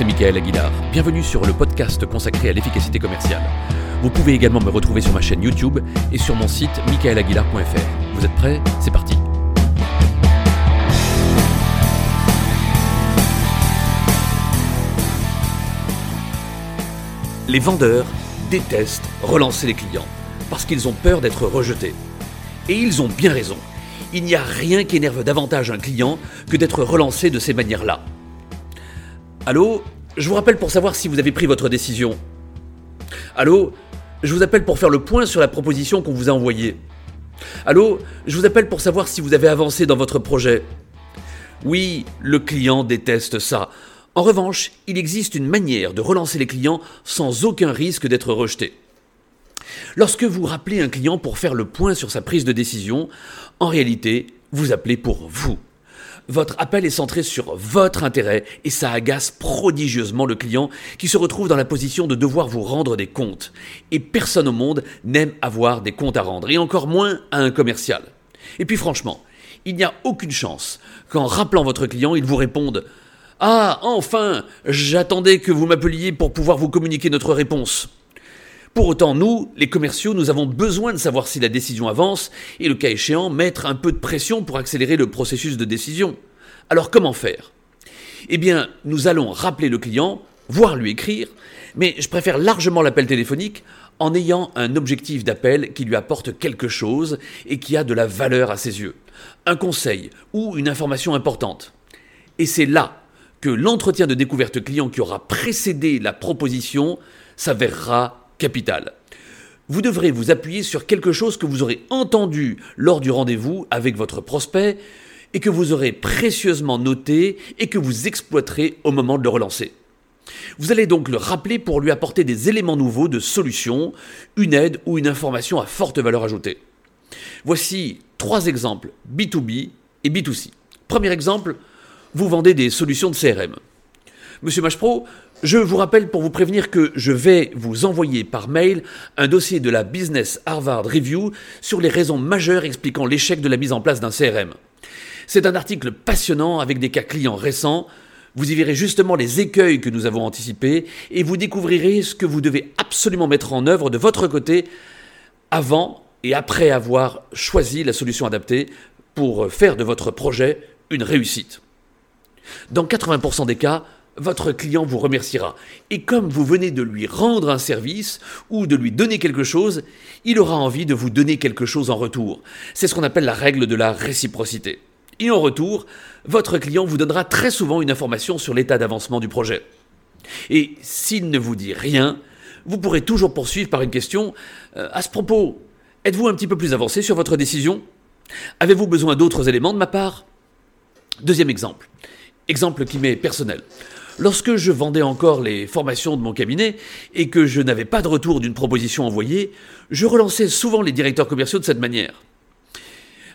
c'est Michael Aguilar. Bienvenue sur le podcast consacré à l'efficacité commerciale. Vous pouvez également me retrouver sur ma chaîne YouTube et sur mon site michaelaguilar.fr. Vous êtes prêts? C'est parti Les vendeurs détestent relancer les clients parce qu'ils ont peur d'être rejetés. Et ils ont bien raison. Il n'y a rien qui énerve davantage un client que d'être relancé de ces manières-là. Allô? Je vous rappelle pour savoir si vous avez pris votre décision. Allô Je vous appelle pour faire le point sur la proposition qu'on vous a envoyée. Allô Je vous appelle pour savoir si vous avez avancé dans votre projet. Oui, le client déteste ça. En revanche, il existe une manière de relancer les clients sans aucun risque d'être rejeté. Lorsque vous rappelez un client pour faire le point sur sa prise de décision, en réalité, vous appelez pour vous. Votre appel est centré sur votre intérêt et ça agace prodigieusement le client qui se retrouve dans la position de devoir vous rendre des comptes. Et personne au monde n'aime avoir des comptes à rendre, et encore moins à un commercial. Et puis franchement, il n'y a aucune chance qu'en rappelant votre client, il vous réponde Ah, enfin, j'attendais que vous m'appeliez pour pouvoir vous communiquer notre réponse. Pour autant, nous, les commerciaux, nous avons besoin de savoir si la décision avance et, le cas échéant, mettre un peu de pression pour accélérer le processus de décision. Alors comment faire? Eh bien, nous allons rappeler le client, voire lui écrire, mais je préfère largement l'appel téléphonique en ayant un objectif d'appel qui lui apporte quelque chose et qui a de la valeur à ses yeux. Un conseil ou une information importante. Et c'est là que l'entretien de découverte client qui aura précédé la proposition s'avérera capital. Vous devrez vous appuyer sur quelque chose que vous aurez entendu lors du rendez-vous avec votre prospect et que vous aurez précieusement noté et que vous exploiterez au moment de le relancer. Vous allez donc le rappeler pour lui apporter des éléments nouveaux de solution, une aide ou une information à forte valeur ajoutée. Voici trois exemples B2B et B2C. Premier exemple, vous vendez des solutions de CRM. Monsieur Machpro, je vous rappelle pour vous prévenir que je vais vous envoyer par mail un dossier de la Business Harvard Review sur les raisons majeures expliquant l'échec de la mise en place d'un CRM. C'est un article passionnant avec des cas clients récents. Vous y verrez justement les écueils que nous avons anticipés et vous découvrirez ce que vous devez absolument mettre en œuvre de votre côté avant et après avoir choisi la solution adaptée pour faire de votre projet une réussite. Dans 80% des cas, votre client vous remerciera. Et comme vous venez de lui rendre un service ou de lui donner quelque chose, il aura envie de vous donner quelque chose en retour. C'est ce qu'on appelle la règle de la réciprocité. Et en retour, votre client vous donnera très souvent une information sur l'état d'avancement du projet. Et s'il ne vous dit rien, vous pourrez toujours poursuivre par une question euh, à ce propos. Êtes-vous un petit peu plus avancé sur votre décision? Avez-vous besoin d'autres éléments de ma part? Deuxième exemple. Exemple qui m'est personnel. Lorsque je vendais encore les formations de mon cabinet et que je n'avais pas de retour d'une proposition envoyée, je relançais souvent les directeurs commerciaux de cette manière.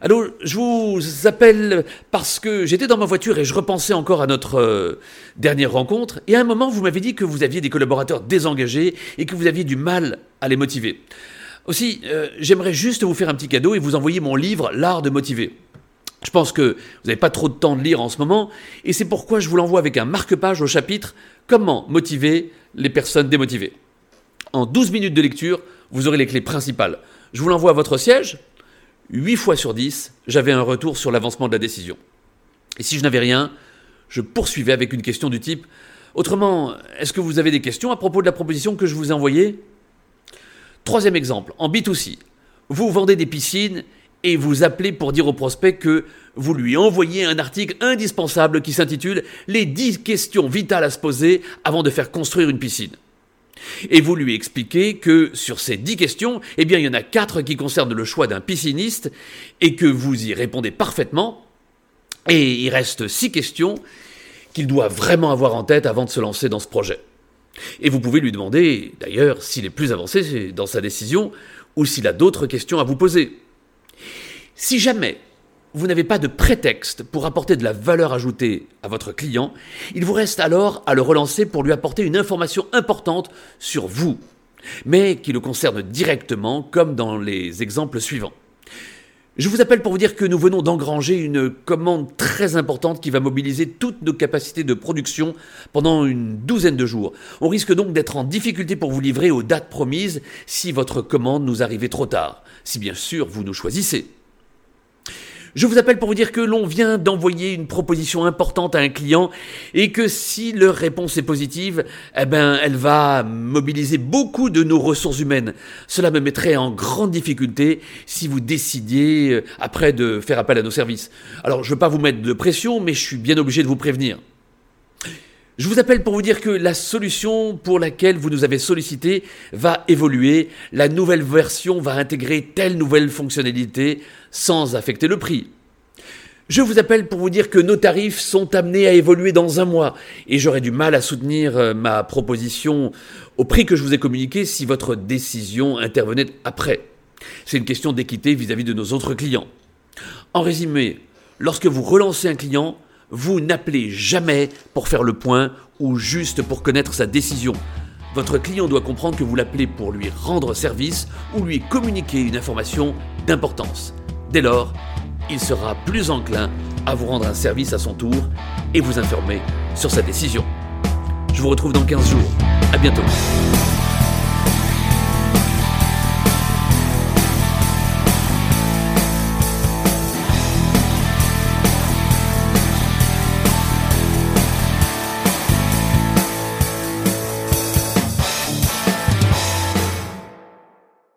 Alors, je vous appelle parce que j'étais dans ma voiture et je repensais encore à notre euh, dernière rencontre. Et à un moment, vous m'avez dit que vous aviez des collaborateurs désengagés et que vous aviez du mal à les motiver. Aussi, euh, j'aimerais juste vous faire un petit cadeau et vous envoyer mon livre L'art de motiver. Je pense que vous n'avez pas trop de temps de lire en ce moment, et c'est pourquoi je vous l'envoie avec un marque-page au chapitre Comment motiver les personnes démotivées. En 12 minutes de lecture, vous aurez les clés principales. Je vous l'envoie à votre siège. 8 fois sur 10, j'avais un retour sur l'avancement de la décision. Et si je n'avais rien, je poursuivais avec une question du type Autrement, est-ce que vous avez des questions à propos de la proposition que je vous ai envoyée? Troisième exemple, en B2C. Vous vendez des piscines et vous appelez pour dire au prospect que vous lui envoyez un article indispensable qui s'intitule Les 10 questions vitales à se poser avant de faire construire une piscine. Et vous lui expliquez que sur ces 10 questions, eh il y en a 4 qui concernent le choix d'un pisciniste et que vous y répondez parfaitement. Et il reste 6 questions qu'il doit vraiment avoir en tête avant de se lancer dans ce projet. Et vous pouvez lui demander, d'ailleurs, s'il est plus avancé dans sa décision ou s'il a d'autres questions à vous poser. Si jamais vous n'avez pas de prétexte pour apporter de la valeur ajoutée à votre client, il vous reste alors à le relancer pour lui apporter une information importante sur vous, mais qui le concerne directement comme dans les exemples suivants. Je vous appelle pour vous dire que nous venons d'engranger une commande très importante qui va mobiliser toutes nos capacités de production pendant une douzaine de jours. On risque donc d'être en difficulté pour vous livrer aux dates promises si votre commande nous arrivait trop tard, si bien sûr vous nous choisissez. Je vous appelle pour vous dire que l'on vient d'envoyer une proposition importante à un client et que si leur réponse est positive, eh ben, elle va mobiliser beaucoup de nos ressources humaines. Cela me mettrait en grande difficulté si vous décidiez euh, après de faire appel à nos services. Alors, je ne veux pas vous mettre de pression, mais je suis bien obligé de vous prévenir. Je vous appelle pour vous dire que la solution pour laquelle vous nous avez sollicité va évoluer. La nouvelle version va intégrer telle nouvelle fonctionnalité sans affecter le prix. Je vous appelle pour vous dire que nos tarifs sont amenés à évoluer dans un mois et j'aurais du mal à soutenir euh, ma proposition au prix que je vous ai communiqué si votre décision intervenait après. C'est une question d'équité vis-à-vis de nos autres clients. En résumé, lorsque vous relancez un client, vous n'appelez jamais pour faire le point ou juste pour connaître sa décision. Votre client doit comprendre que vous l'appelez pour lui rendre service ou lui communiquer une information d'importance. Dès lors, il sera plus enclin à vous rendre un service à son tour et vous informer sur sa décision. Je vous retrouve dans 15 jours. À bientôt.